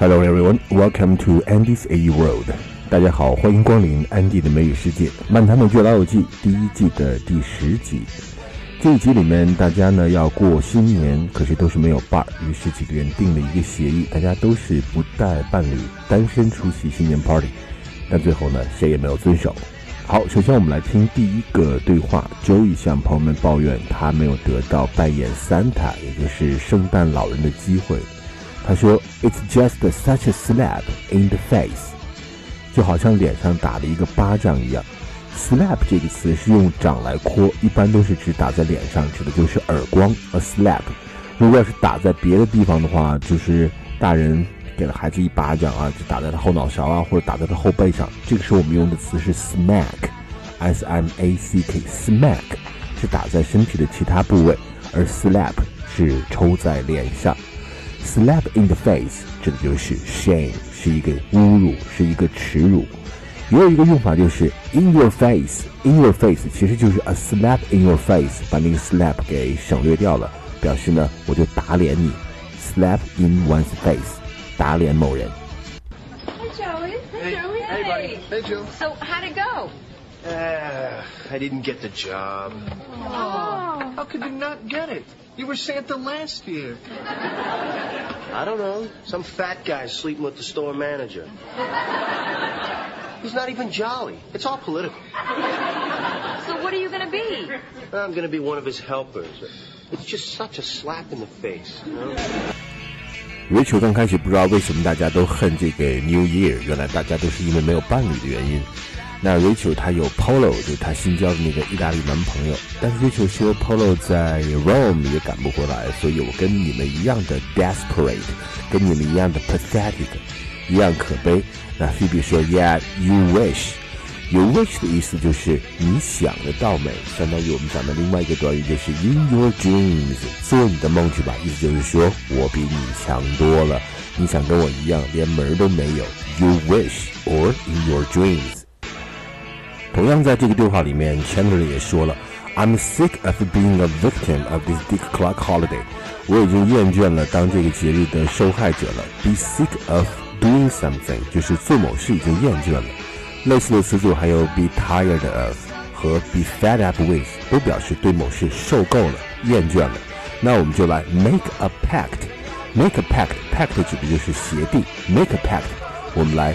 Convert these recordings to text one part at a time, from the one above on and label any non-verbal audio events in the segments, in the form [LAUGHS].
Hello everyone, welcome to Andy's A.E. World。大家好，欢迎光临安迪的美语世界，《漫谈美剧老友记》第一季的第十集。这一集里面，大家呢要过新年，可是都是没有伴儿，于是几个人定了一个协议，大家都是不带伴侣，单身出席新年 party。但最后呢，谁也没有遵守。好，首先我们来听第一个对话。Joey 向朋友们抱怨他没有得到扮演 Santa，也就是圣诞老人的机会。他说：“It's just such a slap in the face，就好像脸上打了一个巴掌一样。” Slap 这个词是用掌来扩，一般都是指打在脸上，指的就是耳光。A slap，如果要是打在别的地方的话，就是大人给了孩子一巴掌啊，就打在他后脑勺啊，或者打在他后背上。这个时候我们用的词是 smack，s m a c k，smack 是打在身体的其他部位，而 slap 是抽在脸上。slap in the face 指的就是 shame，是一个侮辱，是一个耻辱。也有一个用法就是 in your face，in your face 其实就是 a slap in your face，把那个 slap 给省略掉了，表示呢我就打脸你，slap in one's face，打脸某人。Hey Joey, hey Joey, hey So how'd it go? Uh, I didn't get the job. Oh, how could you not get it? You were Santa last year. I don't know. Some fat guy sleeping with the store manager. He's not even jolly. It's all political. So what are you going to be? I'm going to be one of his helpers. It's just such a slap in the face. You know? 维球刚开始不知道为什么大家都恨这个 New Year，原来大家都是因为没有伴侣的原因。那 Rachel 她有 Polo，就是她新交的那个意大利男朋友。但是 Rachel 说 Polo 在 Rome 也赶不过来，所以我跟你们一样的 desperate，跟你们一样的 pathetic，一样可悲。那 Phoebe 说 Yeah，you wish。You wish 的意思就是你想得到美，相当于我们讲的另外一个短语就是 in your dreams，做你的梦去吧。意思就是说我比你强多了，你想跟我一样连门都没有。You wish or in your dreams。同样在这个对话里面，Chandler 也说了，I'm sick of being a victim of this Dick Clark holiday。我已经厌倦了当这个节日的受害者了。Be sick of doing something 就是做某事已经厌倦了。类似的词组还有 be tired of 和 be fed up with 都表示对某事受够了、厌倦了。那我们就来 make a pact。make a pact，pact 指的就是协定。make a pact，我们来。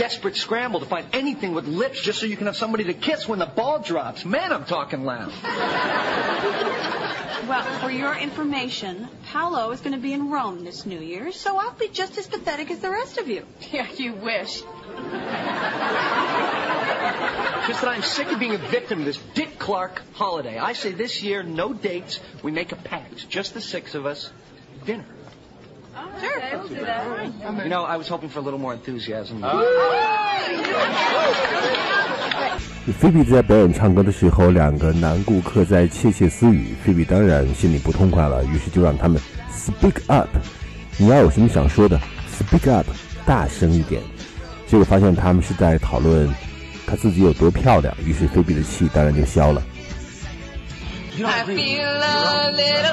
desperate scramble to find anything with lips just so you can have somebody to kiss when the ball drops. Man, I'm talking loud. Well, for your information, Paolo is going to be in Rome this New Year, so I'll be just as pathetic as the rest of you. [LAUGHS] Yeah, you wish. Just that I'm sick of being a victim of this Dick Clark holiday. I say this year, no dates. We make a pact, just the six of us, dinner. 菲比在表演唱歌的时候，两个男顾客在窃窃私语。菲比当然心里不痛快了，于是就让他们 speak up。你要有什么想说的，speak up，大声一点。结果发现他们是在讨论她自己有多漂亮，于是菲比的气当然就消了。I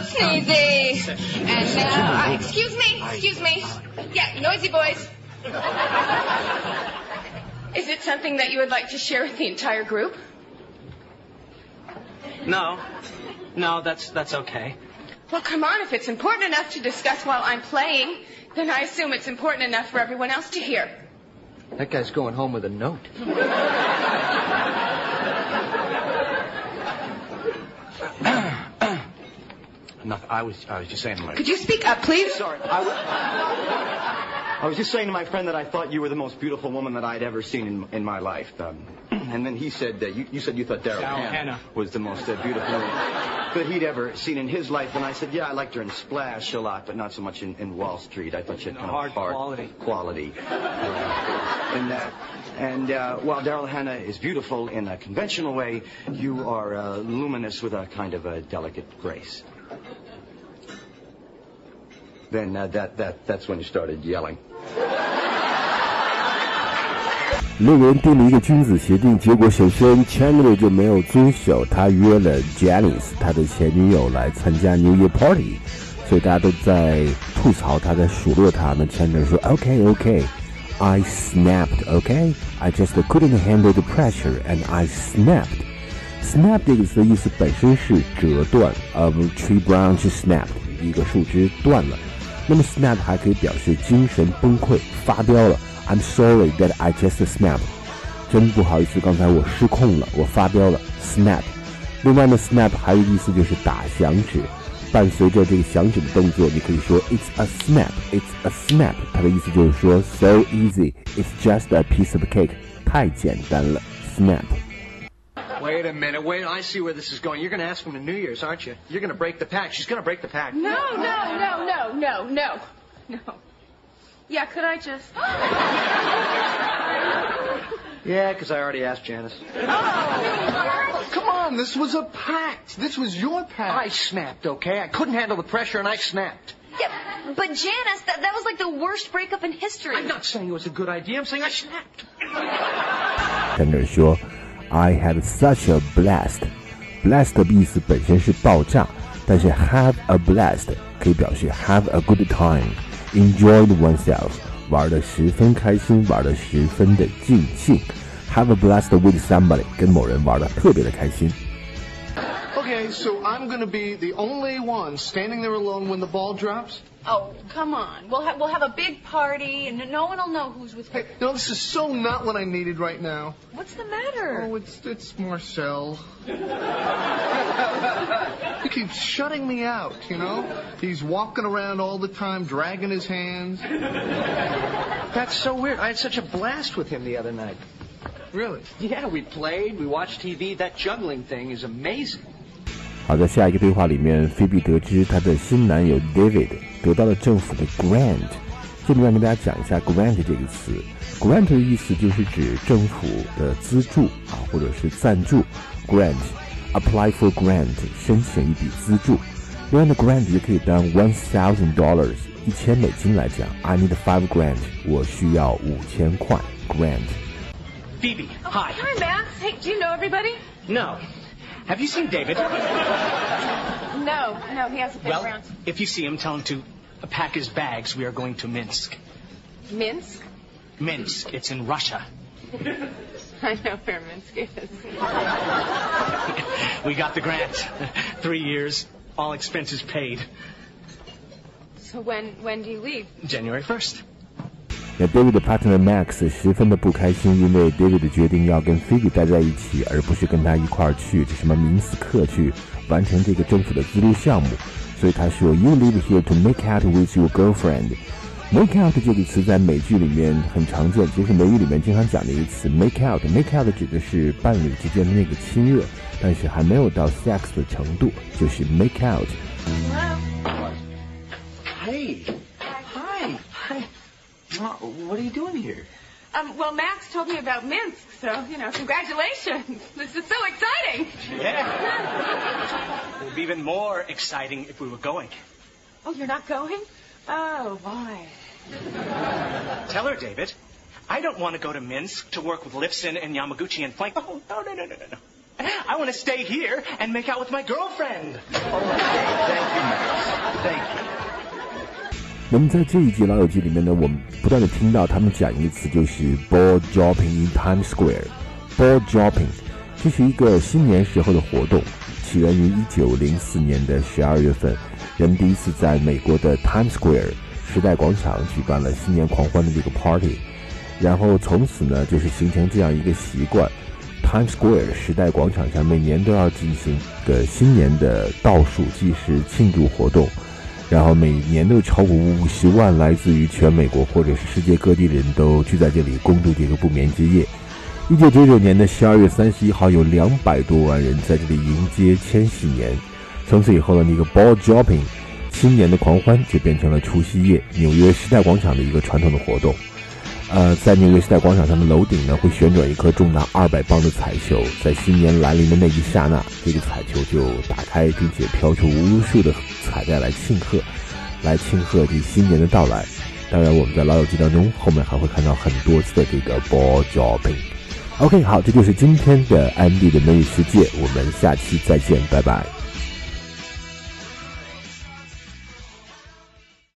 feel a little sneezy. And now, uh, excuse me, excuse me. Yeah, noisy boys. [LAUGHS] Is it something that you would like to share with the entire group? No. No, that's, that's okay. Well, come on, if it's important enough to discuss while I'm playing, then I assume it's important enough for everyone else to hear. That guy's going home with a note. [LAUGHS] nothing. I was, I was just saying to my... Could you speak up, please? Sorry. I, w- I was just saying to my friend that I thought you were the most beautiful woman that I'd ever seen in, in my life. Um, and then he said that you, you said you thought Daryl Hannah, Hannah was the most uh, beautiful woman that he'd ever seen in his life. And I said, yeah, I liked her in Splash a lot, but not so much in, in Wall Street. I thought she had no, kind hard of hard quality. quality uh, in that. And uh, while Daryl Hannah is beautiful in a conventional way, you are uh, luminous with a kind of a delicate grace then uh, that, that, that's when you started yelling. 六人订了一个君子协定，结果首先 [LAUGHS] Chandler 就没有遵守，他约了 Janice 他的前女友来参加 New Year Party，所以大家都在吐槽他，在数落他。那 Chandler 说：“OK OK。” I snapped, okay? I just couldn't handle the pressure and I snapped. Snap 这个词的意思本身是折断，呃、um,，tree branch snapped，一个树枝断了。那么 snap 还可以表示精神崩溃、发飙了。I'm sorry that I just snap。真不好意思，刚才我失控了，我发飙了。snap。另外呢 snap 还有意思，就是打响指，伴随着这个响指的动作，你可以说 It's a snap, It's a snap。它的意思就是说 So easy, It's just a piece of cake。太简单了，snap。wait a minute. Wait, I see where this is going. You're going to ask him to New Year's, aren't you? You're going to break the pact. She's going to break the pact. No, no, no, no, no, no, no. Yeah, could I just? [LAUGHS] yeah, because I already asked Janice. Oh, come on. This was a pact. This was your pact. I snapped, okay? I couldn't handle the pressure, and I snapped. Yeah, but Janice, that, that was like the worst breakup in history. I'm not saying it was a good idea. I'm saying I snapped. sure. I had such a blast. 的意思本身是爆炸，但是 have a blast 可以表示 have a good time, time，enjoyed oneself，玩的十分开心，玩的十分的尽兴。Have a blast with somebody，跟某人玩的特别的开心。Okay, so I'm going to be the only one standing there alone when the ball drops. Oh, come on. We'll, ha- we'll have a big party, and no one will know who's with who. Hey, no, this is so not what I needed right now. What's the matter? Oh, it's, it's Marcel. he keeps shutting me out, you know? He's walking around all the time, dragging his hands. That's so weird. I had such a blast with him the other night. Really? Yeah, we played, we watched TV. That juggling thing is amazing. 好，在下一个对话里面菲比得知她的新男友 David 得到了政府的 grant。这里面跟大家讲一下 grant 这个词，grant 的意思就是指政府的资助啊，或者是赞助。grant，apply for grant 申请一笔资助。另外，grant 也可以当 one thousand dollars 一千美金来讲。I need five grant，我需要五千块。grant。Phoebe，Hi。Hi，Max。Hey，Do you know everybody？No。Have you seen David? No, no, he hasn't been well, around. If you see him, tell him to pack his bags. We are going to Minsk. Minsk? Minsk. It's in Russia. [LAUGHS] I know where Minsk is. [LAUGHS] we got the grant. Three years, all expenses paid. So when when do you leave? January first. 那 David 的 partner Max 十分的不开心，因为 David 的决定要跟 Phoebe 待在一起，而不是跟他一块儿去什么明斯克去完成这个政府的资助项目。所以他说：“You live here to make out with your girlfriend。”“Make out” 这个词在美剧里面很常见，其是美语里面经常讲的一个词。“Make out”“make out” 指的是伴侣之间的那个亲热，但是还没有到 sex 的程度，就是 make out。what are you doing here? Um, well, Max told me about Minsk, so, you know, congratulations. [LAUGHS] This is so exciting. Yeah. it would be even more exciting if we were going. Oh, you're not going? Oh, why? Tell her, David. I don't want to go to Minsk to work with Lipson and Yamaguchi and Flank. Oh, no, no, no, no, no. I want to stay here and make out with my girlfriend. Oh, 那么在这一集老友记里面呢，我们不断的听到他们讲一个词，就是 ball dropping in Times Square，ball dropping，这是一个新年时候的活动，起源于一九零四年的十二月份，人们第一次在美国的 Times Square 时代广场举办了新年狂欢的这个 party，然后从此呢就是形成这样一个习惯，Times Square 时代广场上每年都要进行的新年的倒数计时庆祝活动。然后每年都有超过五十万来自于全美国或者是世界各地的人都聚在这里共度这个不眠之夜。一九九九年的十二月三十一号有两百多万人在这里迎接千禧年。从此以后呢，那个 ball dropping，新年的狂欢就变成了除夕夜纽约时代广场的一个传统的活动。呃，在纽约时代广场上的楼顶呢，会旋转一颗重达二百磅的彩球，在新年来临的那一刹那，这个彩球就打开，并且飘出无数的彩带来庆贺，来庆贺这新年的到来。当然，我们在老友记当中后面还会看到很多次的这个 ball dropping。OK，好，这就是今天的安迪的美女世界，我们下期再见，拜拜。